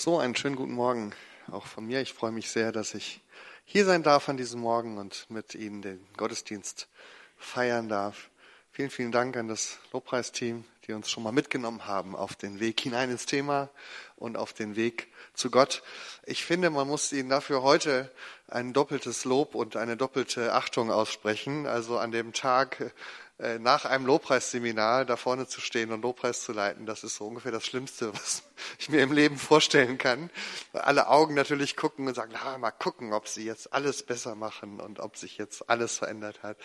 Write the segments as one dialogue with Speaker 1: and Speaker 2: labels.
Speaker 1: So, einen schönen guten Morgen auch von mir. Ich freue mich sehr, dass ich hier sein darf an diesem Morgen und mit Ihnen den Gottesdienst feiern darf. Vielen, vielen Dank an das Lobpreisteam, die uns schon mal mitgenommen haben auf den Weg hinein ins Thema und auf den Weg zu Gott. Ich finde, man muss Ihnen dafür heute ein doppeltes Lob und eine doppelte Achtung aussprechen. Also an dem Tag, nach einem Lobpreisseminar da vorne zu stehen und Lobpreis zu leiten, das ist so ungefähr das Schlimmste, was ich mir im Leben vorstellen kann. Weil alle Augen natürlich gucken und sagen, na, mal gucken, ob sie jetzt alles besser machen und ob sich jetzt alles verändert hat.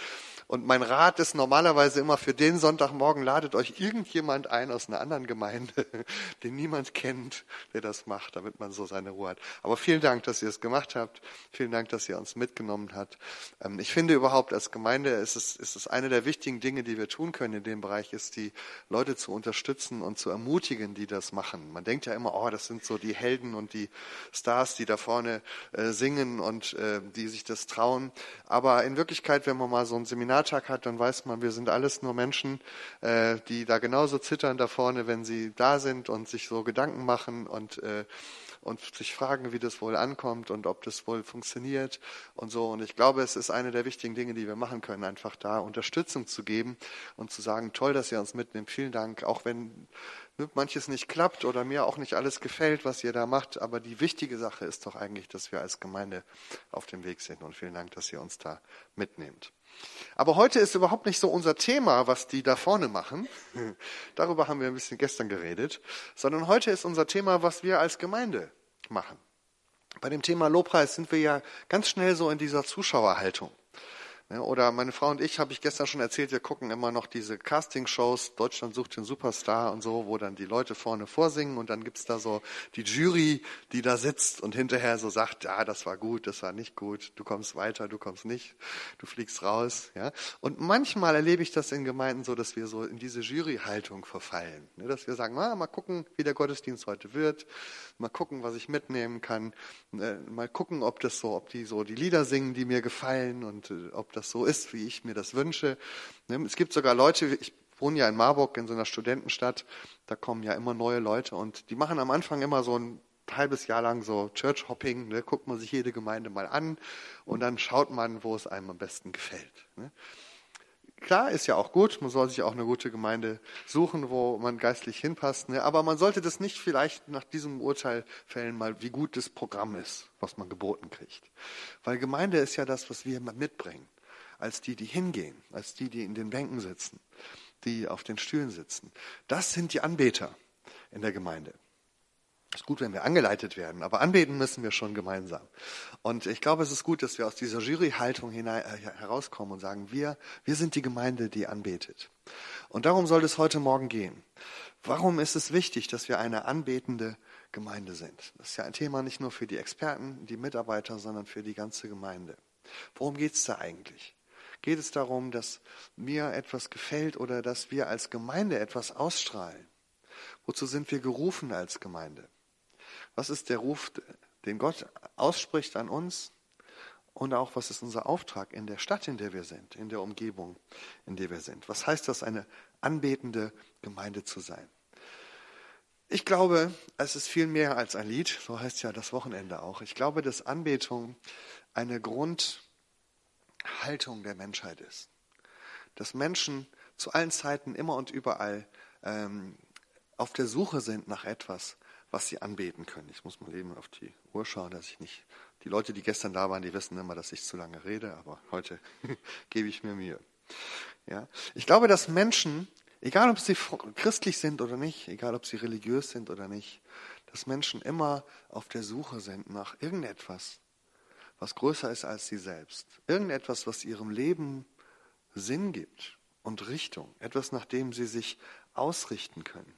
Speaker 1: Und mein Rat ist normalerweise immer für den Sonntagmorgen, ladet euch irgendjemand ein aus einer anderen Gemeinde, den niemand kennt, der das macht, damit man so seine Ruhe hat. Aber vielen Dank, dass ihr es gemacht habt. Vielen Dank, dass ihr uns mitgenommen habt. Ähm, ich finde überhaupt als Gemeinde ist es, ist es eine der wichtigen Dinge, die wir tun können in dem Bereich, ist die Leute zu unterstützen und zu ermutigen, die das machen. Man denkt ja immer, oh, das sind so die Helden und die Stars, die da vorne äh, singen und äh, die sich das trauen. Aber in Wirklichkeit, wenn man mal so einen Seminartag hat, dann weiß man, wir sind alles nur Menschen, äh, die da genauso zittern da vorne, wenn sie da sind und sich so Gedanken machen und äh, und sich fragen, wie das wohl ankommt und ob das wohl funktioniert und so. Und ich glaube, es ist eine der wichtigen Dinge, die wir machen können, einfach da Unterstützung zu geben und zu sagen, toll, dass ihr uns mitnimmt. Vielen Dank, auch wenn ne, manches nicht klappt oder mir auch nicht alles gefällt, was ihr da macht. Aber die wichtige Sache ist doch eigentlich, dass wir als Gemeinde auf dem Weg sind. Und vielen Dank, dass ihr uns da mitnehmt. Aber heute ist überhaupt nicht so unser Thema, was die da vorne machen. Darüber haben wir ein bisschen gestern geredet. Sondern heute ist unser Thema, was wir als Gemeinde machen. Bei dem Thema Lobpreis sind wir ja ganz schnell so in dieser Zuschauerhaltung. Oder meine Frau und ich, habe ich gestern schon erzählt, wir gucken immer noch diese Casting-Shows, Deutschland sucht den Superstar und so, wo dann die Leute vorne vorsingen und dann gibt's da so die Jury, die da sitzt und hinterher so sagt, ja, das war gut, das war nicht gut, du kommst weiter, du kommst nicht, du fliegst raus. Ja? Und manchmal erlebe ich das in Gemeinden so, dass wir so in diese Jury-Haltung verfallen. Ne? Dass wir sagen, mal gucken, wie der Gottesdienst heute wird, mal gucken, was ich mitnehmen kann, äh, mal gucken, ob das so, ob die so die Lieder singen, die mir gefallen und äh, ob das so ist, wie ich mir das wünsche. Ne, es gibt sogar Leute, ich wohne ja in Marburg, in so einer Studentenstadt, da kommen ja immer neue Leute und die machen am Anfang immer so ein halbes Jahr lang so Church Hopping, ne, guckt man sich jede Gemeinde mal an und dann schaut man, wo es einem am besten gefällt. Ne. Klar, ist ja auch gut, man soll sich auch eine gute Gemeinde suchen, wo man geistlich hinpasst, ne? aber man sollte das nicht vielleicht nach diesem Urteil fällen, mal wie gut das Programm ist, was man geboten kriegt. Weil Gemeinde ist ja das, was wir mitbringen als die, die hingehen, als die, die in den Bänken sitzen, die auf den Stühlen sitzen. Das sind die Anbeter in der Gemeinde. Es ist gut, wenn wir angeleitet werden, aber anbeten müssen wir schon gemeinsam. Und ich glaube, es ist gut, dass wir aus dieser Juryhaltung äh, herauskommen und sagen, wir, wir sind die Gemeinde, die anbetet. Und darum soll es heute Morgen gehen. Warum ist es wichtig, dass wir eine anbetende Gemeinde sind? Das ist ja ein Thema nicht nur für die Experten, die Mitarbeiter, sondern für die ganze Gemeinde. Worum geht es da eigentlich? Geht es darum, dass mir etwas gefällt oder dass wir als Gemeinde etwas ausstrahlen? Wozu sind wir gerufen als Gemeinde? Was ist der Ruf, den Gott ausspricht an uns? Und auch, was ist unser Auftrag in der Stadt, in der wir sind, in der Umgebung, in der wir sind? Was heißt das, eine anbetende Gemeinde zu sein? Ich glaube, es ist viel mehr als ein Lied, so heißt ja das Wochenende auch. Ich glaube, dass Anbetung eine Grund, Haltung der Menschheit ist. Dass Menschen zu allen Zeiten immer und überall ähm, auf der Suche sind nach etwas, was sie anbeten können. Ich muss mal eben auf die Uhr schauen, dass ich nicht. Die Leute, die gestern da waren, die wissen immer, dass ich zu lange rede, aber heute gebe ich mir Mühe. Ja? Ich glaube, dass Menschen, egal ob sie christlich sind oder nicht, egal ob sie religiös sind oder nicht, dass Menschen immer auf der Suche sind nach irgendetwas, was größer ist als sie selbst. Irgendetwas, was ihrem Leben Sinn gibt und Richtung. Etwas, nach dem sie sich ausrichten können.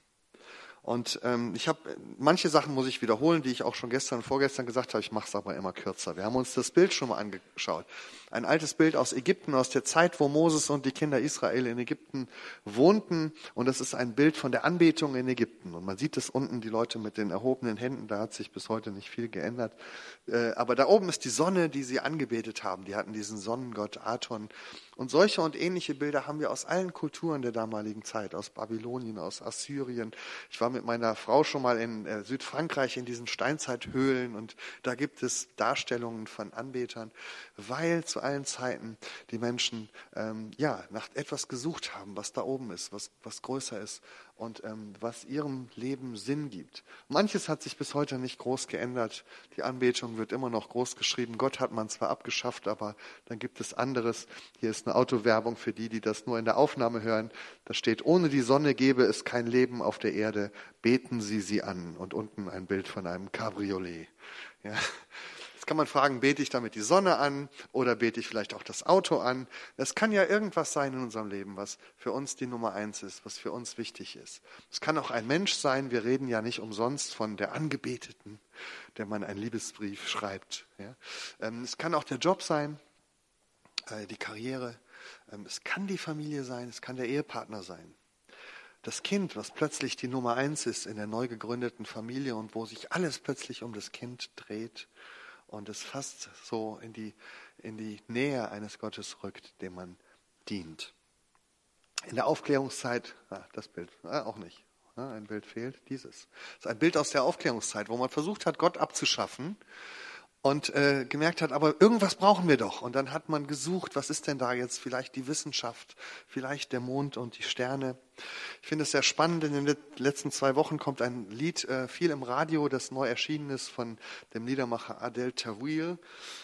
Speaker 1: Und ähm, ich habe manche Sachen muss ich wiederholen, die ich auch schon gestern und vorgestern gesagt habe. Ich mache es aber immer kürzer. Wir haben uns das Bild schon mal angeschaut. Ein altes Bild aus Ägypten, aus der Zeit, wo Moses und die Kinder Israel in Ägypten wohnten. Und das ist ein Bild von der Anbetung in Ägypten. Und man sieht es unten, die Leute mit den erhobenen Händen. Da hat sich bis heute nicht viel geändert. Äh, aber da oben ist die Sonne, die sie angebetet haben. Die hatten diesen Sonnengott Aton. Und solche und ähnliche Bilder haben wir aus allen Kulturen der damaligen Zeit, aus Babylonien, aus Assyrien. Ich war mit meiner Frau schon mal in äh, Südfrankreich in diesen Steinzeithöhlen und da gibt es Darstellungen von Anbetern, weil zu allen Zeiten die Menschen ähm, ja nach etwas gesucht haben, was da oben ist, was, was größer ist und ähm, was ihrem Leben Sinn gibt. Manches hat sich bis heute nicht groß geändert. Die Anbetung wird immer noch groß geschrieben. Gott hat man zwar abgeschafft, aber dann gibt es anderes. Hier ist eine Autowerbung für die, die das nur in der Aufnahme hören. Da steht, ohne die Sonne gäbe es kein Leben auf der Erde. Beten Sie sie an. Und unten ein Bild von einem Cabriolet. Ja. Jetzt kann man fragen, bete ich damit die Sonne an oder bete ich vielleicht auch das Auto an? Das kann ja irgendwas sein in unserem Leben, was für uns die Nummer eins ist, was für uns wichtig ist. Es kann auch ein Mensch sein. Wir reden ja nicht umsonst von der Angebeteten, der man einen Liebesbrief schreibt. Ja? Ähm, es kann auch der Job sein, äh, die Karriere. Ähm, es kann die Familie sein, es kann der Ehepartner sein. Das Kind, was plötzlich die Nummer eins ist in der neu gegründeten Familie und wo sich alles plötzlich um das Kind dreht und es fast so in die, in die Nähe eines Gottes rückt, dem man dient. In der Aufklärungszeit, ah, das Bild, ah, auch nicht, ah, ein Bild fehlt, dieses. Das ist ein Bild aus der Aufklärungszeit, wo man versucht hat, Gott abzuschaffen und äh, gemerkt hat, aber irgendwas brauchen wir doch. Und dann hat man gesucht, was ist denn da jetzt? Vielleicht die Wissenschaft, vielleicht der Mond und die Sterne. Ich finde es sehr spannend. In den letzten zwei Wochen kommt ein Lied äh, viel im Radio, das neu erschienen ist von dem Liedermacher Adel Tawil.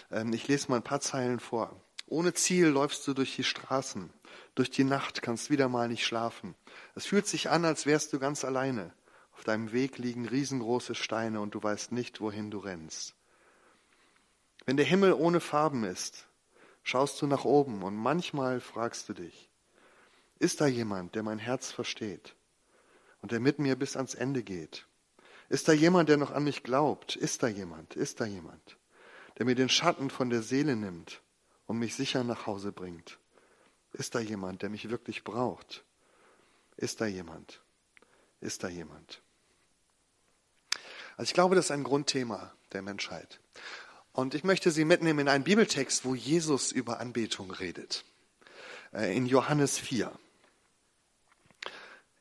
Speaker 1: Ähm, ich lese mal ein paar Zeilen vor. Ohne Ziel läufst du durch die Straßen. Durch die Nacht kannst wieder mal nicht schlafen. Es fühlt sich an, als wärst du ganz alleine. Auf deinem Weg liegen riesengroße Steine und du weißt nicht, wohin du rennst. Wenn der Himmel ohne Farben ist, schaust du nach oben und manchmal fragst du dich, ist da jemand, der mein Herz versteht und der mit mir bis ans Ende geht? Ist da jemand, der noch an mich glaubt? Ist da jemand? Ist da jemand, der mir den Schatten von der Seele nimmt und mich sicher nach Hause bringt? Ist da jemand, der mich wirklich braucht? Ist da jemand? Ist da jemand? Also ich glaube, das ist ein Grundthema der Menschheit. Und ich möchte Sie mitnehmen in einen Bibeltext, wo Jesus über Anbetung redet. Äh, in Johannes 4.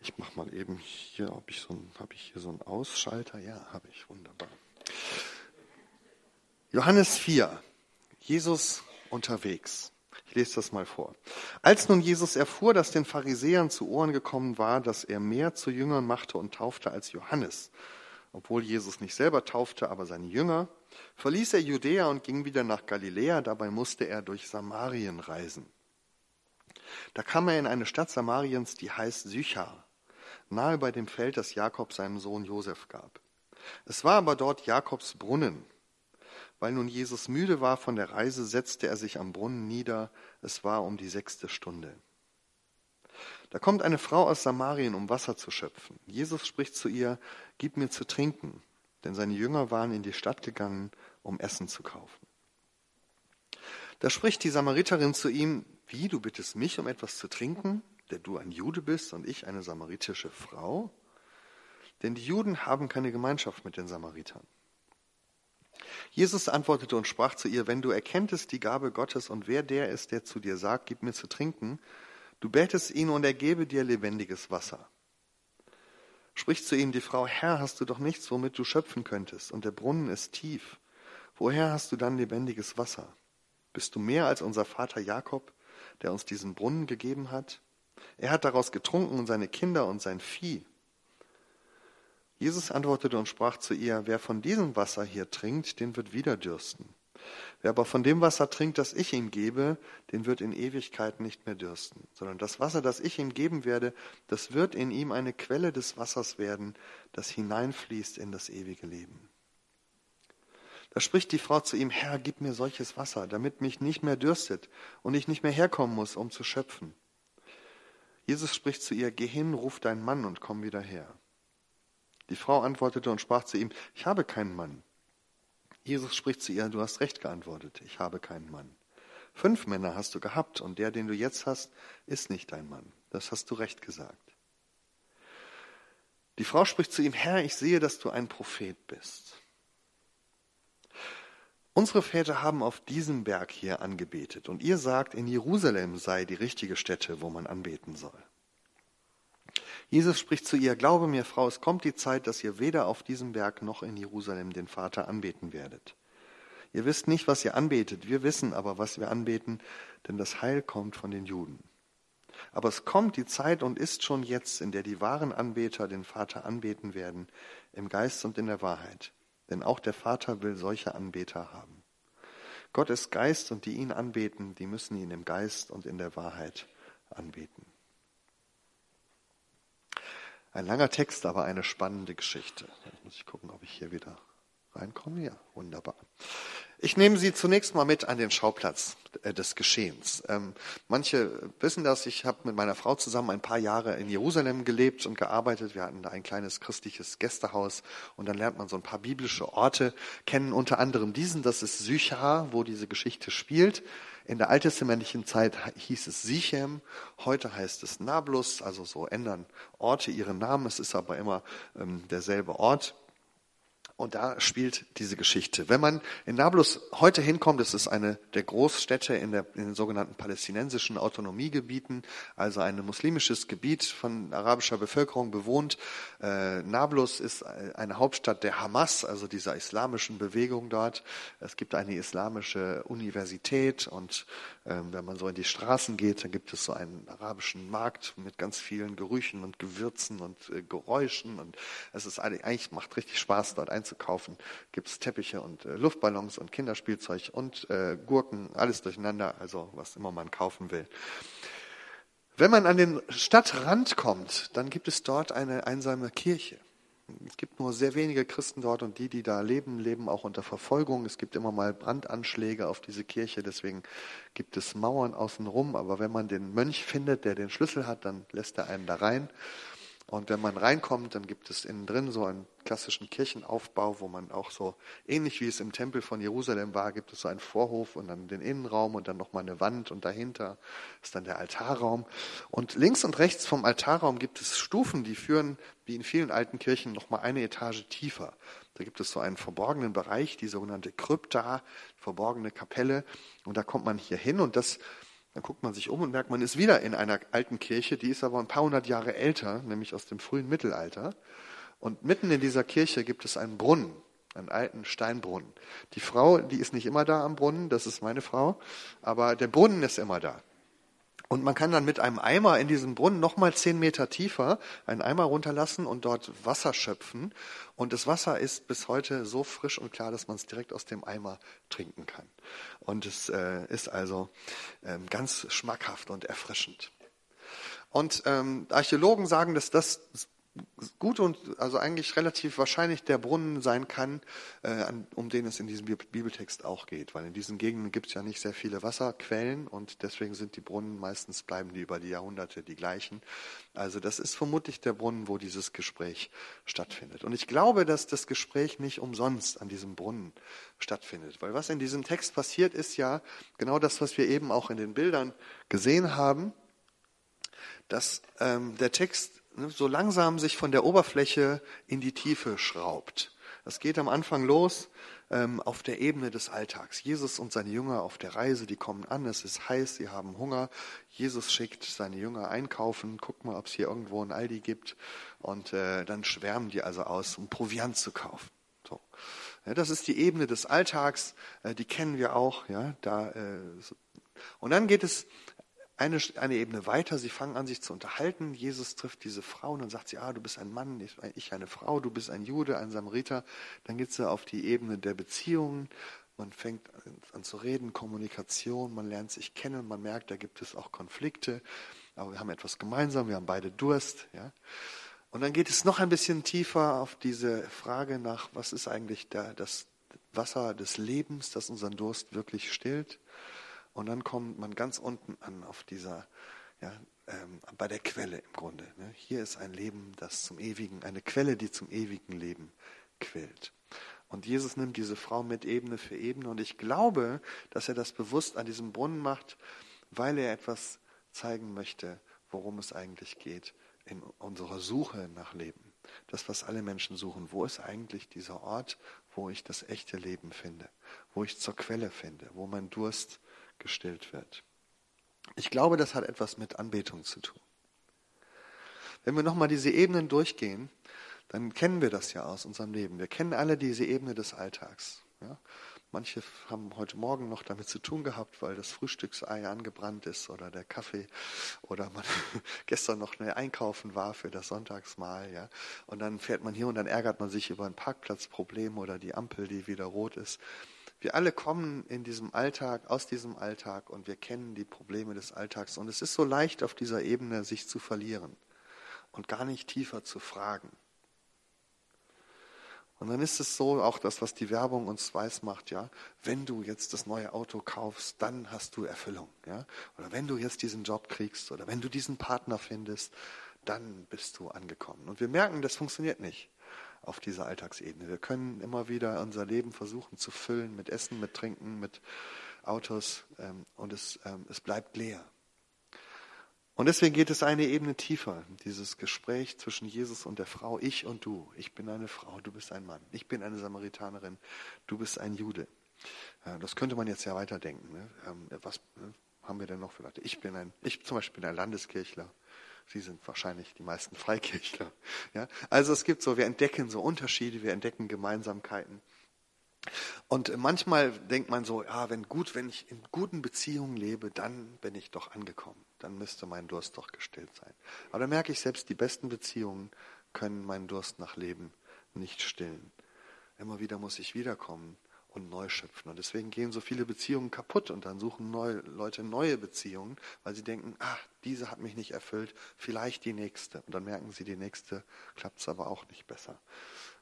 Speaker 1: Ich mache mal eben hier, ob ich so ein, habe ich hier so einen Ausschalter? Ja, habe ich, wunderbar. Johannes 4. Jesus unterwegs. Ich lese das mal vor. Als nun Jesus erfuhr, dass den Pharisäern zu Ohren gekommen war, dass er mehr zu Jüngern machte und taufte als Johannes, obwohl Jesus nicht selber taufte, aber seine Jünger, verließ er Judäa und ging wieder nach Galiläa, dabei musste er durch Samarien reisen. Da kam er in eine Stadt Samariens, die heißt Sychar, nahe bei dem Feld, das Jakob seinem Sohn Josef gab. Es war aber dort Jakobs Brunnen. Weil nun Jesus müde war von der Reise, setzte er sich am Brunnen nieder. Es war um die sechste Stunde. Da kommt eine Frau aus Samarien, um Wasser zu schöpfen. Jesus spricht zu ihr, Gib mir zu trinken denn seine Jünger waren in die Stadt gegangen, um Essen zu kaufen. Da spricht die Samariterin zu ihm, wie, du bittest mich um etwas zu trinken, der du ein Jude bist und ich eine samaritische Frau? Denn die Juden haben keine Gemeinschaft mit den Samaritern. Jesus antwortete und sprach zu ihr, wenn du erkenntest die Gabe Gottes und wer der ist, der zu dir sagt, gib mir zu trinken, du betest ihn und er gebe dir lebendiges Wasser spricht zu ihm die Frau, Herr, hast du doch nichts, womit du schöpfen könntest, und der Brunnen ist tief. Woher hast du dann lebendiges Wasser? Bist du mehr als unser Vater Jakob, der uns diesen Brunnen gegeben hat? Er hat daraus getrunken und seine Kinder und sein Vieh. Jesus antwortete und sprach zu ihr, wer von diesem Wasser hier trinkt, den wird wieder dürsten. Wer aber von dem Wasser trinkt, das ich ihm gebe, den wird in Ewigkeit nicht mehr dürsten, sondern das Wasser, das ich ihm geben werde, das wird in ihm eine Quelle des Wassers werden, das hineinfließt in das ewige Leben. Da spricht die Frau zu ihm, Herr, gib mir solches Wasser, damit mich nicht mehr dürstet und ich nicht mehr herkommen muss, um zu schöpfen. Jesus spricht zu ihr, geh hin, ruf deinen Mann und komm wieder her. Die Frau antwortete und sprach zu ihm, ich habe keinen Mann. Jesus spricht zu ihr, du hast recht geantwortet, ich habe keinen Mann. Fünf Männer hast du gehabt und der, den du jetzt hast, ist nicht dein Mann. Das hast du recht gesagt. Die Frau spricht zu ihm, Herr, ich sehe, dass du ein Prophet bist. Unsere Väter haben auf diesem Berg hier angebetet und ihr sagt, in Jerusalem sei die richtige Stätte, wo man anbeten soll. Jesus spricht zu ihr, glaube mir, Frau, es kommt die Zeit, dass ihr weder auf diesem Berg noch in Jerusalem den Vater anbeten werdet. Ihr wisst nicht, was ihr anbetet, wir wissen aber, was wir anbeten, denn das Heil kommt von den Juden. Aber es kommt die Zeit und ist schon jetzt, in der die wahren Anbeter den Vater anbeten werden, im Geist und in der Wahrheit. Denn auch der Vater will solche Anbeter haben. Gott ist Geist und die ihn anbeten, die müssen ihn im Geist und in der Wahrheit anbeten. Ein langer Text, aber eine spannende Geschichte. Jetzt muss ich gucken, ob ich hier wieder reinkomme. Ja, wunderbar. Ich nehme Sie zunächst mal mit an den Schauplatz äh, des Geschehens. Ähm, manche wissen das, ich habe mit meiner Frau zusammen ein paar Jahre in Jerusalem gelebt und gearbeitet. Wir hatten da ein kleines christliches Gästehaus und dann lernt man so ein paar biblische Orte kennen, unter anderem diesen, das ist Sychar, wo diese Geschichte spielt. In der alttestamentlichen Zeit hieß es Sichem, heute heißt es Nablus, also so ändern Orte ihren Namen, es ist aber immer ähm, derselbe Ort. Und da spielt diese Geschichte. Wenn man in Nablus heute hinkommt, das ist eine der Großstädte in, der, in den sogenannten palästinensischen Autonomiegebieten, also ein muslimisches Gebiet von arabischer Bevölkerung bewohnt. Äh, Nablus ist eine Hauptstadt der Hamas, also dieser islamischen Bewegung dort. Es gibt eine islamische Universität und äh, wenn man so in die Straßen geht, dann gibt es so einen arabischen Markt mit ganz vielen Gerüchen und Gewürzen und äh, Geräuschen und es ist eigentlich macht richtig Spaß dort einzukaufen einzukaufen. Gibt es Teppiche und äh, Luftballons und Kinderspielzeug und äh, Gurken, alles durcheinander, also was immer man kaufen will. Wenn man an den Stadtrand kommt, dann gibt es dort eine einsame Kirche. Es gibt nur sehr wenige Christen dort und die, die da leben, leben auch unter Verfolgung. Es gibt immer mal Brandanschläge auf diese Kirche, deswegen gibt es Mauern außenrum. Aber wenn man den Mönch findet, der den Schlüssel hat, dann lässt er einen da rein. Und wenn man reinkommt, dann gibt es innen drin so einen klassischen Kirchenaufbau, wo man auch so, ähnlich wie es im Tempel von Jerusalem war, gibt es so einen Vorhof und dann den Innenraum und dann nochmal eine Wand und dahinter ist dann der Altarraum. Und links und rechts vom Altarraum gibt es Stufen, die führen, wie in vielen alten Kirchen, nochmal eine Etage tiefer. Da gibt es so einen verborgenen Bereich, die sogenannte Krypta, verborgene Kapelle. Und da kommt man hier hin und das dann guckt man sich um und merkt, man ist wieder in einer alten Kirche, die ist aber ein paar hundert Jahre älter, nämlich aus dem frühen Mittelalter. Und mitten in dieser Kirche gibt es einen Brunnen, einen alten Steinbrunnen. Die Frau, die ist nicht immer da am Brunnen, das ist meine Frau, aber der Brunnen ist immer da. Und man kann dann mit einem Eimer in diesem Brunnen nochmal zehn Meter tiefer einen Eimer runterlassen und dort Wasser schöpfen. Und das Wasser ist bis heute so frisch und klar, dass man es direkt aus dem Eimer trinken kann. Und es äh, ist also ähm, ganz schmackhaft und erfrischend. Und ähm, Archäologen sagen, dass das gut und also eigentlich relativ wahrscheinlich der Brunnen sein kann, äh, um den es in diesem Bibeltext auch geht. Weil in diesen Gegenden gibt es ja nicht sehr viele Wasserquellen und deswegen sind die Brunnen meistens bleiben die über die Jahrhunderte die gleichen. Also das ist vermutlich der Brunnen, wo dieses Gespräch stattfindet. Und ich glaube, dass das Gespräch nicht umsonst an diesem Brunnen stattfindet. Weil was in diesem Text passiert, ist ja genau das, was wir eben auch in den Bildern gesehen haben, dass ähm, der Text so langsam sich von der Oberfläche in die Tiefe schraubt. Das geht am Anfang los ähm, auf der Ebene des Alltags. Jesus und seine Jünger auf der Reise, die kommen an, es ist heiß, sie haben Hunger. Jesus schickt seine Jünger einkaufen, guck mal, ob es hier irgendwo ein Aldi gibt. Und äh, dann schwärmen die also aus, um Proviant zu kaufen. So. Ja, das ist die Ebene des Alltags, äh, die kennen wir auch. Ja, da, äh, so. Und dann geht es eine, eine Ebene weiter, sie fangen an, sich zu unterhalten. Jesus trifft diese Frau und dann sagt sie, ah, du bist ein Mann, ich eine Frau, du bist ein Jude, ein Samariter. Dann geht sie auf die Ebene der Beziehungen. Man fängt an zu reden, Kommunikation, man lernt sich kennen, man merkt, da gibt es auch Konflikte, aber wir haben etwas gemeinsam, wir haben beide Durst. Ja? Und dann geht es noch ein bisschen tiefer auf diese Frage nach, was ist eigentlich der, das Wasser des Lebens, das unseren Durst wirklich stillt. Und dann kommt man ganz unten an auf dieser, ja, ähm, bei der Quelle im Grunde. Ne? Hier ist ein Leben, das zum ewigen, eine Quelle, die zum ewigen Leben quillt. Und Jesus nimmt diese Frau mit Ebene für Ebene. Und ich glaube, dass er das bewusst an diesem Brunnen macht, weil er etwas zeigen möchte, worum es eigentlich geht in unserer Suche nach Leben. Das, was alle Menschen suchen. Wo ist eigentlich dieser Ort, wo ich das echte Leben finde? Wo ich zur Quelle finde? Wo mein Durst gestillt wird. Ich glaube, das hat etwas mit Anbetung zu tun. Wenn wir nochmal diese Ebenen durchgehen, dann kennen wir das ja aus unserem Leben. Wir kennen alle diese Ebene des Alltags. Ja? Manche haben heute Morgen noch damit zu tun gehabt, weil das Frühstücksei angebrannt ist oder der Kaffee oder man gestern noch schnell einkaufen war für das Sonntagsmahl, ja. Und dann fährt man hier und dann ärgert man sich über ein Parkplatzproblem oder die Ampel, die wieder rot ist. Wir alle kommen in diesem Alltag, aus diesem Alltag und wir kennen die Probleme des Alltags. Und es ist so leicht auf dieser Ebene, sich zu verlieren und gar nicht tiefer zu fragen. Und dann ist es so, auch das, was die Werbung uns weiß macht, ja, wenn du jetzt das neue Auto kaufst, dann hast du Erfüllung, ja. Oder wenn du jetzt diesen Job kriegst oder wenn du diesen Partner findest, dann bist du angekommen. Und wir merken, das funktioniert nicht auf dieser Alltagsebene. Wir können immer wieder unser Leben versuchen zu füllen mit Essen, mit Trinken, mit Autos ähm, und es, ähm, es bleibt leer. Und deswegen geht es eine Ebene tiefer, dieses Gespräch zwischen Jesus und der Frau, ich und du. Ich bin eine Frau, du bist ein Mann. Ich bin eine Samaritanerin, du bist ein Jude. Das könnte man jetzt ja weiterdenken. Ne? Ähm, was ne, haben wir denn noch für Leute? Ich bin ein, ich zum Beispiel bin ein Landeskirchler. Sie sind wahrscheinlich die meisten Freikirchler. Ja? Also es gibt so, wir entdecken so Unterschiede, wir entdecken Gemeinsamkeiten. Und manchmal denkt man so, ja, wenn gut, wenn ich in guten Beziehungen lebe, dann bin ich doch angekommen. Dann müsste mein Durst doch gestillt sein. Aber da merke ich selbst, die besten Beziehungen können meinen Durst nach Leben nicht stillen. Immer wieder muss ich wiederkommen und neu schöpfen. Und deswegen gehen so viele Beziehungen kaputt und dann suchen neue, Leute neue Beziehungen, weil sie denken, ah, diese hat mich nicht erfüllt, vielleicht die nächste. Und dann merken sie, die nächste klappt es aber auch nicht besser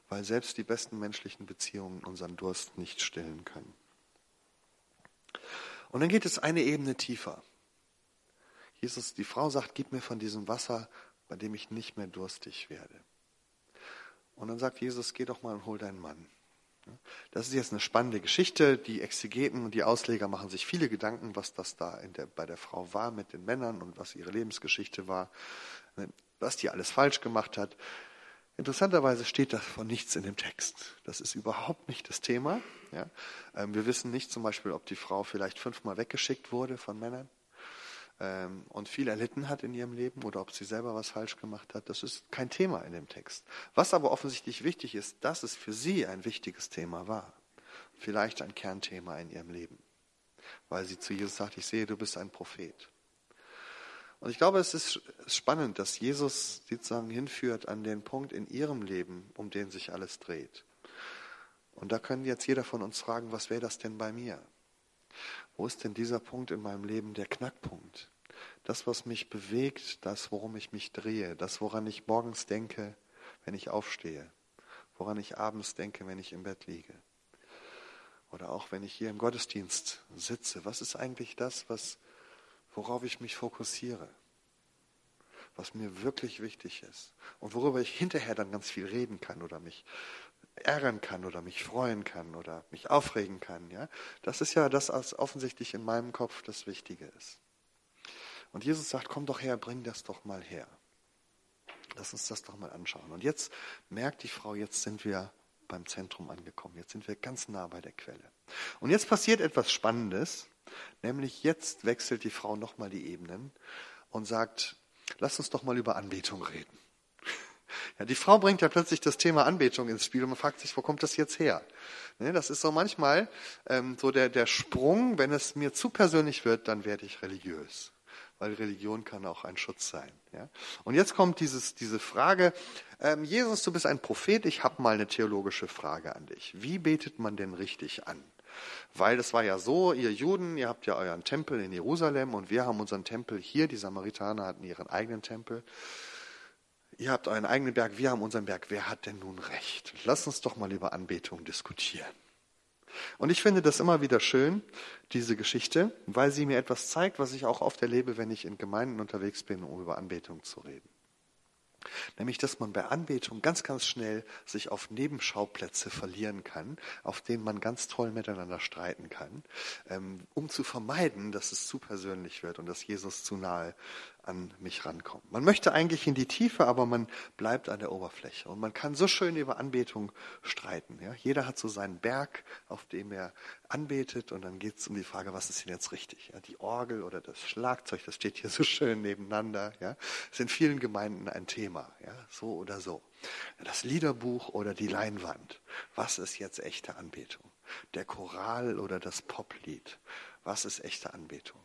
Speaker 1: weil selbst die besten menschlichen Beziehungen unseren Durst nicht stillen können. Und dann geht es eine Ebene tiefer. Jesus, die Frau sagt, gib mir von diesem Wasser, bei dem ich nicht mehr durstig werde. Und dann sagt Jesus, geh doch mal und hol deinen Mann. Das ist jetzt eine spannende Geschichte. Die Exegeten und die Ausleger machen sich viele Gedanken, was das da der, bei der Frau war mit den Männern und was ihre Lebensgeschichte war, was die alles falsch gemacht hat. Interessanterweise steht davon nichts in dem Text. Das ist überhaupt nicht das Thema. Ja? Ähm, wir wissen nicht zum Beispiel, ob die Frau vielleicht fünfmal weggeschickt wurde von Männern ähm, und viel erlitten hat in ihrem Leben oder ob sie selber was falsch gemacht hat. Das ist kein Thema in dem Text. Was aber offensichtlich wichtig ist, dass es für sie ein wichtiges Thema war. Vielleicht ein Kernthema in ihrem Leben. Weil sie zu Jesus sagt, ich sehe, du bist ein Prophet. Und ich glaube, es ist spannend, dass Jesus sozusagen hinführt an den Punkt in ihrem Leben, um den sich alles dreht. Und da können jetzt jeder von uns fragen, was wäre das denn bei mir? Wo ist denn dieser Punkt in meinem Leben der Knackpunkt? Das, was mich bewegt, das, worum ich mich drehe, das, woran ich morgens denke, wenn ich aufstehe, woran ich abends denke, wenn ich im Bett liege. Oder auch wenn ich hier im Gottesdienst sitze. Was ist eigentlich das, was worauf ich mich fokussiere, was mir wirklich wichtig ist und worüber ich hinterher dann ganz viel reden kann oder mich ärgern kann oder mich freuen kann oder mich aufregen kann. Ja? Das ist ja das, was offensichtlich in meinem Kopf das Wichtige ist. Und Jesus sagt, komm doch her, bring das doch mal her. Lass uns das doch mal anschauen. Und jetzt merkt die Frau, jetzt sind wir beim Zentrum angekommen. Jetzt sind wir ganz nah bei der Quelle. Und jetzt passiert etwas Spannendes. Nämlich jetzt wechselt die Frau nochmal die Ebenen und sagt, lass uns doch mal über Anbetung reden. Ja, die Frau bringt ja plötzlich das Thema Anbetung ins Spiel und man fragt sich, wo kommt das jetzt her? Ne, das ist so manchmal ähm, so der, der Sprung, wenn es mir zu persönlich wird, dann werde ich religiös. Weil Religion kann auch ein Schutz sein. Ja? Und jetzt kommt dieses, diese Frage, ähm, Jesus, du bist ein Prophet, ich habe mal eine theologische Frage an dich. Wie betet man denn richtig an? Weil es war ja so, ihr Juden, ihr habt ja euren Tempel in Jerusalem und wir haben unseren Tempel hier. Die Samaritaner hatten ihren eigenen Tempel. Ihr habt euren eigenen Berg, wir haben unseren Berg. Wer hat denn nun recht? Lass uns doch mal über Anbetung diskutieren. Und ich finde das immer wieder schön, diese Geschichte, weil sie mir etwas zeigt, was ich auch oft erlebe, wenn ich in Gemeinden unterwegs bin, um über Anbetung zu reden. Nämlich, dass man bei Anbetung ganz, ganz schnell sich auf Nebenschauplätze verlieren kann, auf denen man ganz toll miteinander streiten kann, ähm, um zu vermeiden, dass es zu persönlich wird und dass Jesus zu nahe an mich rankommen. Man möchte eigentlich in die Tiefe, aber man bleibt an der Oberfläche. Und man kann so schön über Anbetung streiten. Ja? Jeder hat so seinen Berg, auf dem er anbetet. Und dann geht es um die Frage, was ist denn jetzt richtig? Ja? Die Orgel oder das Schlagzeug, das steht hier so schön nebeneinander. Ja? Ist in vielen Gemeinden ein Thema. Ja? So oder so. Das Liederbuch oder die Leinwand. Was ist jetzt echte Anbetung? Der Choral oder das Poplied. Was ist echte Anbetung?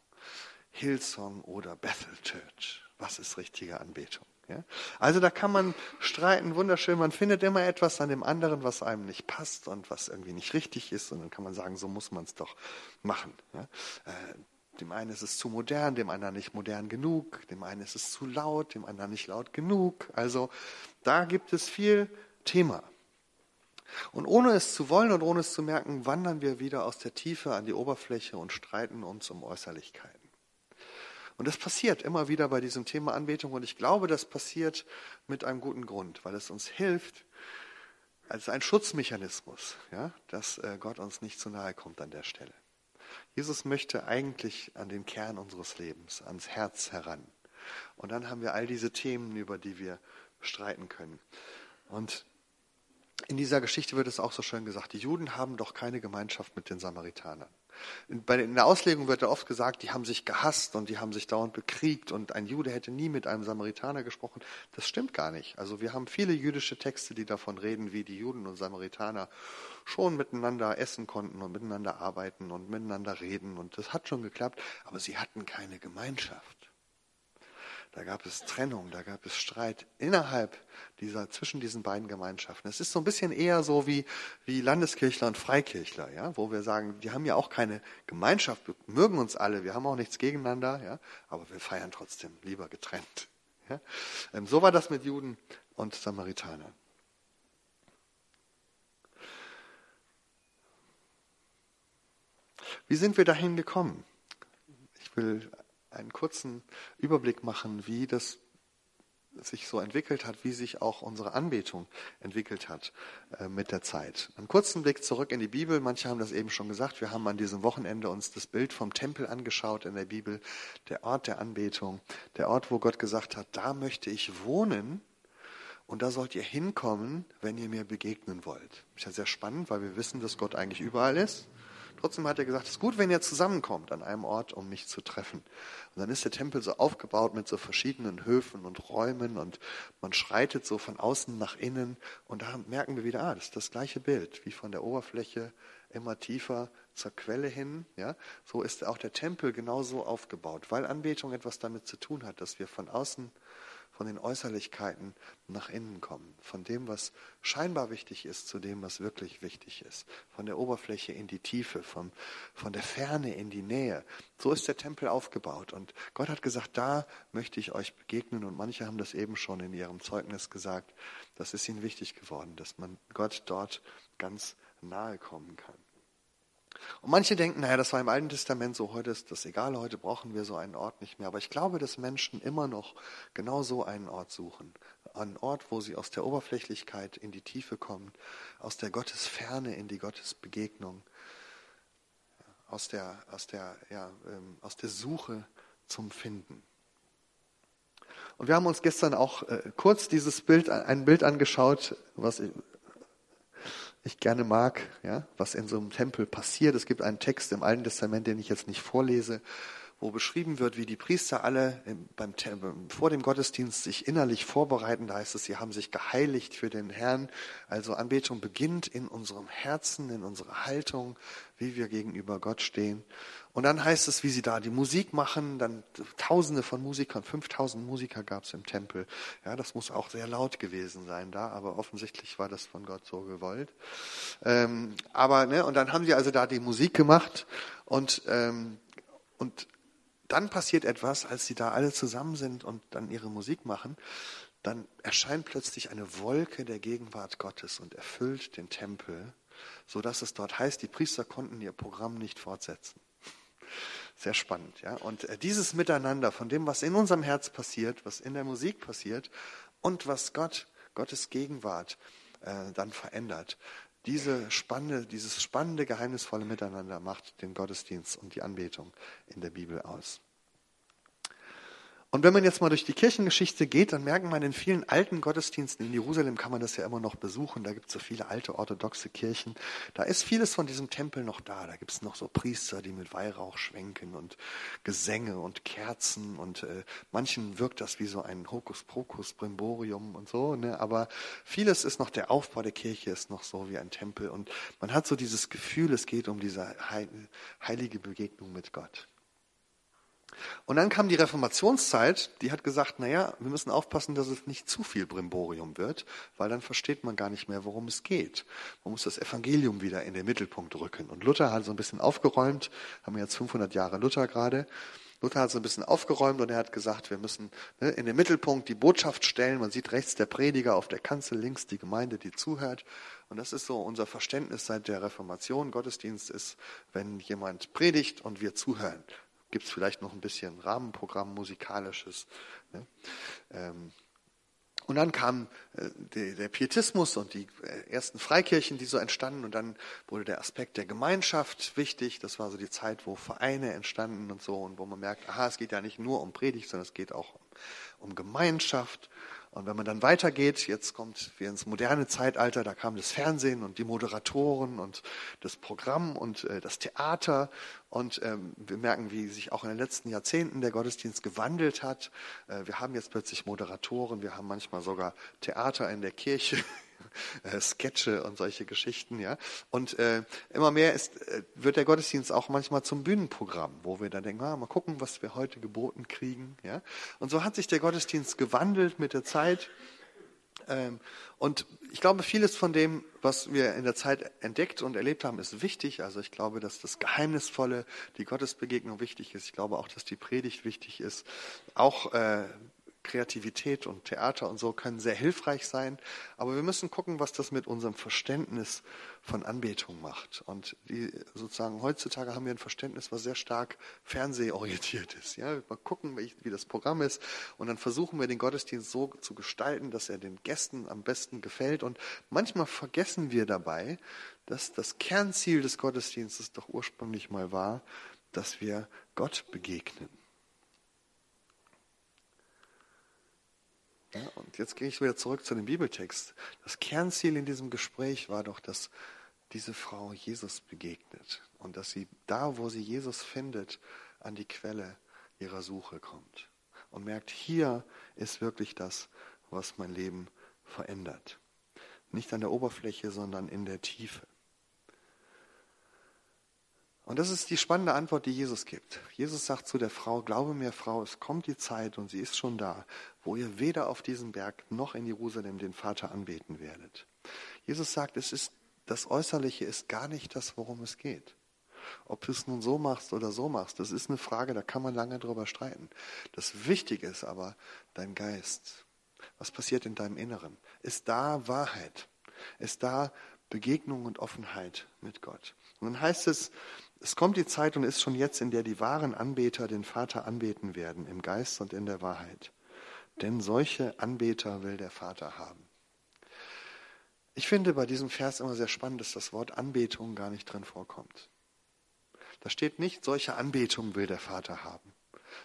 Speaker 1: Hillsong oder Bethel Church. Was ist richtige Anbetung? Ja? Also da kann man streiten, wunderschön. Man findet immer etwas an dem anderen, was einem nicht passt und was irgendwie nicht richtig ist. Und dann kann man sagen, so muss man es doch machen. Ja? Äh, dem einen ist es zu modern, dem anderen nicht modern genug, dem einen ist es zu laut, dem anderen nicht laut genug. Also da gibt es viel Thema. Und ohne es zu wollen und ohne es zu merken, wandern wir wieder aus der Tiefe an die Oberfläche und streiten uns um Äußerlichkeiten. Und das passiert immer wieder bei diesem Thema Anbetung. Und ich glaube, das passiert mit einem guten Grund, weil es uns hilft, als ein Schutzmechanismus, ja, dass äh, Gott uns nicht zu nahe kommt an der Stelle. Jesus möchte eigentlich an den Kern unseres Lebens, ans Herz heran. Und dann haben wir all diese Themen, über die wir streiten können. Und in dieser Geschichte wird es auch so schön gesagt, die Juden haben doch keine Gemeinschaft mit den Samaritanern. In der Auslegung wird ja oft gesagt, die haben sich gehasst und die haben sich dauernd bekriegt und ein Jude hätte nie mit einem Samaritaner gesprochen. Das stimmt gar nicht. Also wir haben viele jüdische Texte, die davon reden, wie die Juden und Samaritaner schon miteinander essen konnten und miteinander arbeiten und miteinander reden und das hat schon geklappt, aber sie hatten keine Gemeinschaft. Da gab es Trennung, da gab es Streit innerhalb dieser, zwischen diesen beiden Gemeinschaften. Es ist so ein bisschen eher so wie, wie Landeskirchler und Freikirchler, ja, wo wir sagen, die haben ja auch keine Gemeinschaft, wir mögen uns alle, wir haben auch nichts gegeneinander, ja, aber wir feiern trotzdem lieber getrennt. Ja. Ähm, so war das mit Juden und Samaritanern. Wie sind wir dahin gekommen? Ich will einen kurzen Überblick machen, wie das sich so entwickelt hat, wie sich auch unsere Anbetung entwickelt hat äh, mit der Zeit. Einen kurzen Blick zurück in die Bibel. Manche haben das eben schon gesagt. Wir haben an diesem Wochenende uns das Bild vom Tempel angeschaut in der Bibel. Der Ort der Anbetung. Der Ort, wo Gott gesagt hat, da möchte ich wohnen. Und da sollt ihr hinkommen, wenn ihr mir begegnen wollt. Ist ja sehr spannend, weil wir wissen, dass Gott eigentlich überall ist. Trotzdem hat er gesagt, es ist gut, wenn ihr zusammenkommt an einem Ort, um mich zu treffen. Und dann ist der Tempel so aufgebaut mit so verschiedenen Höfen und Räumen und man schreitet so von außen nach innen und da merken wir wieder, ah, das ist das gleiche Bild, wie von der Oberfläche immer tiefer zur Quelle hin. Ja, so ist auch der Tempel genauso aufgebaut, weil Anbetung etwas damit zu tun hat, dass wir von außen von den Äußerlichkeiten nach innen kommen, von dem, was scheinbar wichtig ist, zu dem, was wirklich wichtig ist, von der Oberfläche in die Tiefe, von, von der Ferne in die Nähe. So ist der Tempel aufgebaut und Gott hat gesagt, da möchte ich euch begegnen und manche haben das eben schon in ihrem Zeugnis gesagt, das ist ihnen wichtig geworden, dass man Gott dort ganz nahe kommen kann. Und manche denken, naja, das war im Alten Testament so, heute ist das egal, heute brauchen wir so einen Ort nicht mehr. Aber ich glaube, dass Menschen immer noch genau so einen Ort suchen. Einen Ort, wo sie aus der Oberflächlichkeit in die Tiefe kommen, aus der Gottesferne in die Gottesbegegnung, aus der, aus der, ja, ähm, aus der Suche zum Finden. Und wir haben uns gestern auch äh, kurz dieses Bild, ein Bild angeschaut, was ich gerne mag, ja, was in so einem Tempel passiert. Es gibt einen Text im Alten Testament, den ich jetzt nicht vorlese, wo beschrieben wird, wie die Priester alle beim, vor dem Gottesdienst sich innerlich vorbereiten. Da heißt es, sie haben sich geheiligt für den Herrn. Also Anbetung beginnt in unserem Herzen, in unserer Haltung, wie wir gegenüber Gott stehen. Und dann heißt es, wie sie da die Musik machen, dann tausende von Musikern, 5000 Musiker gab es im Tempel. Ja, das muss auch sehr laut gewesen sein da, aber offensichtlich war das von Gott so gewollt. Ähm, aber, ne, und dann haben sie also da die Musik gemacht und, ähm, und dann passiert etwas, als sie da alle zusammen sind und dann ihre Musik machen, dann erscheint plötzlich eine Wolke der Gegenwart Gottes und erfüllt den Tempel, so dass es dort heißt, die Priester konnten ihr Programm nicht fortsetzen. Sehr spannend, ja. Und äh, dieses Miteinander von dem, was in unserem Herz passiert, was in der Musik passiert und was Gott, Gottes Gegenwart äh, dann verändert, diese spannende, dieses spannende, geheimnisvolle Miteinander macht den Gottesdienst und die Anbetung in der Bibel aus. Und wenn man jetzt mal durch die Kirchengeschichte geht, dann merkt man in vielen alten Gottesdiensten in Jerusalem kann man das ja immer noch besuchen. Da gibt es so viele alte orthodoxe Kirchen. Da ist vieles von diesem Tempel noch da. Da gibt es noch so Priester, die mit Weihrauch schwenken und Gesänge und Kerzen und äh, manchen wirkt das wie so ein Hokuspokus, Brimborium und so. Ne? Aber vieles ist noch der Aufbau der Kirche ist noch so wie ein Tempel und man hat so dieses Gefühl, es geht um diese heilige Begegnung mit Gott. Und dann kam die Reformationszeit, die hat gesagt, naja, wir müssen aufpassen, dass es nicht zu viel Brimborium wird, weil dann versteht man gar nicht mehr, worum es geht. Man muss das Evangelium wieder in den Mittelpunkt rücken. Und Luther hat so ein bisschen aufgeräumt, haben wir jetzt 500 Jahre Luther gerade. Luther hat so ein bisschen aufgeräumt und er hat gesagt, wir müssen ne, in den Mittelpunkt die Botschaft stellen. Man sieht rechts der Prediger auf der Kanzel, links die Gemeinde, die zuhört. Und das ist so unser Verständnis seit der Reformation. Gottesdienst ist, wenn jemand predigt und wir zuhören gibt es vielleicht noch ein bisschen Rahmenprogramm musikalisches. Ne? Ähm, und dann kam äh, der, der, Pietismus und die äh, ersten Freikirchen, die so entstanden. Und dann wurde der Aspekt der Gemeinschaft wichtig. Das war so die Zeit, wo Vereine entstanden und so. Und wo man merkt, aha, es geht ja nicht nur um Predigt, sondern es geht auch um, um Gemeinschaft. Und wenn man dann weitergeht, jetzt kommt wir ins moderne Zeitalter, da kam das Fernsehen und die Moderatoren und das Programm und äh, das Theater. Und ähm, wir merken, wie sich auch in den letzten Jahrzehnten der Gottesdienst gewandelt hat. Äh, wir haben jetzt plötzlich Moderatoren, wir haben manchmal sogar Theater in der Kirche. Äh, Sketche und solche Geschichten, ja. Und äh, immer mehr ist, äh, wird der Gottesdienst auch manchmal zum Bühnenprogramm, wo wir dann denken, ah, mal gucken, was wir heute geboten kriegen, ja. Und so hat sich der Gottesdienst gewandelt mit der Zeit. Ähm, und ich glaube, vieles von dem, was wir in der Zeit entdeckt und erlebt haben, ist wichtig. Also ich glaube, dass das Geheimnisvolle, die Gottesbegegnung wichtig ist. Ich glaube auch, dass die Predigt wichtig ist. Auch äh, Kreativität und Theater und so können sehr hilfreich sein, aber wir müssen gucken, was das mit unserem Verständnis von Anbetung macht. Und die, sozusagen heutzutage haben wir ein Verständnis, was sehr stark fernsehorientiert ist. Ja, mal gucken, wie, wie das Programm ist und dann versuchen wir den Gottesdienst so zu gestalten, dass er den Gästen am besten gefällt. Und manchmal vergessen wir dabei, dass das Kernziel des Gottesdienstes doch ursprünglich mal war, dass wir Gott begegnen. Ja, und jetzt gehe ich wieder zurück zu dem Bibeltext. Das Kernziel in diesem Gespräch war doch, dass diese Frau Jesus begegnet und dass sie da, wo sie Jesus findet, an die Quelle ihrer Suche kommt und merkt, hier ist wirklich das, was mein Leben verändert. Nicht an der Oberfläche, sondern in der Tiefe. Und das ist die spannende Antwort, die Jesus gibt. Jesus sagt zu der Frau, glaube mir, Frau, es kommt die Zeit und sie ist schon da, wo ihr weder auf diesem Berg noch in Jerusalem den Vater anbeten werdet. Jesus sagt, es ist, das Äußerliche ist gar nicht das, worum es geht. Ob du es nun so machst oder so machst, das ist eine Frage, da kann man lange drüber streiten. Das Wichtige ist aber dein Geist. Was passiert in deinem Inneren? Ist da Wahrheit? Ist da Begegnung und Offenheit mit Gott? Und dann heißt es, es kommt die Zeit und ist schon jetzt, in der die wahren Anbeter den Vater anbeten werden, im Geist und in der Wahrheit. Denn solche Anbeter will der Vater haben. Ich finde bei diesem Vers immer sehr spannend, dass das Wort Anbetung gar nicht drin vorkommt. Da steht nicht, solche Anbetung will der Vater haben,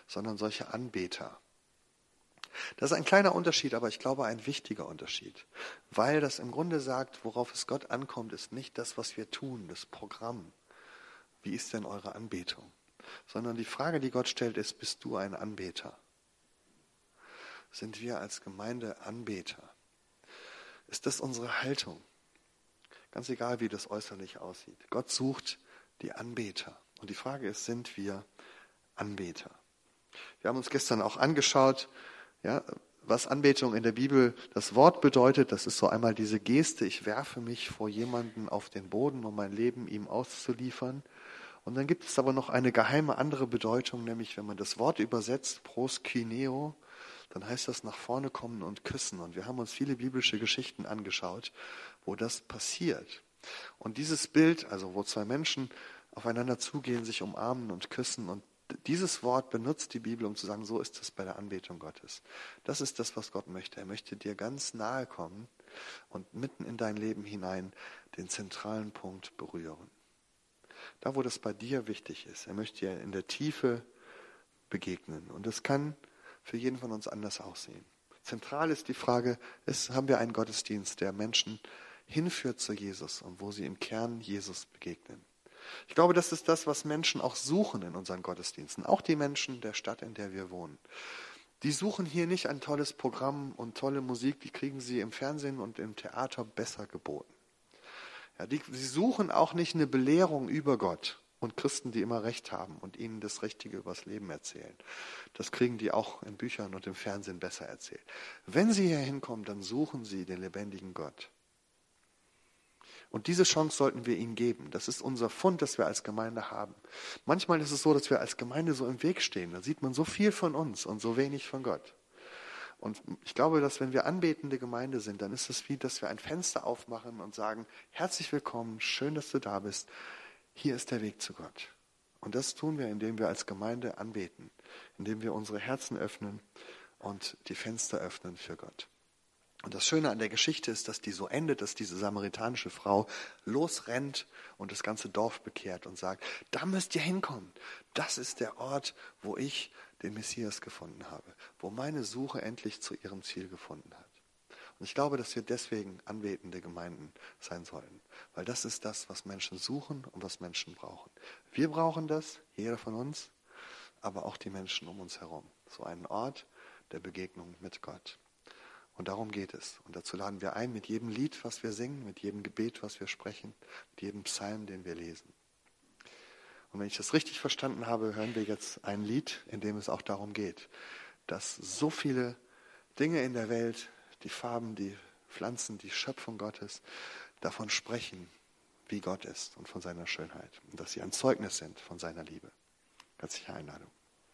Speaker 1: sondern solche Anbeter. Das ist ein kleiner Unterschied, aber ich glaube ein wichtiger Unterschied, weil das im Grunde sagt, worauf es Gott ankommt, ist nicht das, was wir tun, das Programm, wie ist denn eure Anbetung? Sondern die Frage, die Gott stellt, ist, bist du ein Anbeter? Sind wir als Gemeinde Anbeter? Ist das unsere Haltung? Ganz egal, wie das äußerlich aussieht. Gott sucht die Anbeter. Und die Frage ist, sind wir Anbeter? Wir haben uns gestern auch angeschaut, ja, was Anbetung in der Bibel das Wort bedeutet. Das ist so einmal diese Geste, ich werfe mich vor jemanden auf den Boden, um mein Leben ihm auszuliefern. Und dann gibt es aber noch eine geheime andere Bedeutung, nämlich wenn man das Wort übersetzt, proskineo, dann heißt das nach vorne kommen und küssen. Und wir haben uns viele biblische Geschichten angeschaut, wo das passiert. Und dieses Bild, also wo zwei Menschen aufeinander zugehen, sich umarmen und küssen und dieses Wort benutzt die Bibel, um zu sagen, so ist es bei der Anbetung Gottes. Das ist das, was Gott möchte. Er möchte dir ganz nahe kommen und mitten in dein Leben hinein den zentralen Punkt berühren. Da, wo das bei dir wichtig ist. Er möchte dir in der Tiefe begegnen. Und es kann für jeden von uns anders aussehen. Zentral ist die Frage, ist, haben wir einen Gottesdienst, der Menschen hinführt zu Jesus und wo sie im Kern Jesus begegnen. Ich glaube, das ist das, was Menschen auch suchen in unseren Gottesdiensten, auch die Menschen der Stadt, in der wir wohnen. Die suchen hier nicht ein tolles Programm und tolle Musik, die kriegen sie im Fernsehen und im Theater besser geboten. Ja, die, sie suchen auch nicht eine Belehrung über Gott und Christen, die immer Recht haben und ihnen das Richtige übers Leben erzählen. Das kriegen die auch in Büchern und im Fernsehen besser erzählt. Wenn sie hier hinkommen, dann suchen sie den lebendigen Gott. Und diese Chance sollten wir ihnen geben. Das ist unser Fund, das wir als Gemeinde haben. Manchmal ist es so, dass wir als Gemeinde so im Weg stehen. Da sieht man so viel von uns und so wenig von Gott. Und ich glaube, dass wenn wir anbetende Gemeinde sind, dann ist es wie, dass wir ein Fenster aufmachen und sagen, herzlich willkommen, schön, dass du da bist. Hier ist der Weg zu Gott. Und das tun wir, indem wir als Gemeinde anbeten, indem wir unsere Herzen öffnen und die Fenster öffnen für Gott. Und das Schöne an der Geschichte ist, dass die so endet, dass diese samaritanische Frau losrennt und das ganze Dorf bekehrt und sagt, da müsst ihr hinkommen. Das ist der Ort, wo ich den Messias gefunden habe, wo meine Suche endlich zu ihrem Ziel gefunden hat. Und ich glaube, dass wir deswegen anbetende Gemeinden sein sollten, weil das ist das, was Menschen suchen und was Menschen brauchen. Wir brauchen das, jeder von uns, aber auch die Menschen um uns herum. So einen Ort der Begegnung mit Gott. Und darum geht es. Und dazu laden wir ein mit jedem Lied, was wir singen, mit jedem Gebet, was wir sprechen, mit jedem Psalm, den wir lesen. Und wenn ich das richtig verstanden habe, hören wir jetzt ein Lied, in dem es auch darum geht, dass so viele Dinge in der Welt, die Farben, die Pflanzen, die Schöpfung Gottes, davon sprechen, wie Gott ist und von seiner Schönheit. Und dass sie ein Zeugnis sind von seiner Liebe. Herzliche Einladung.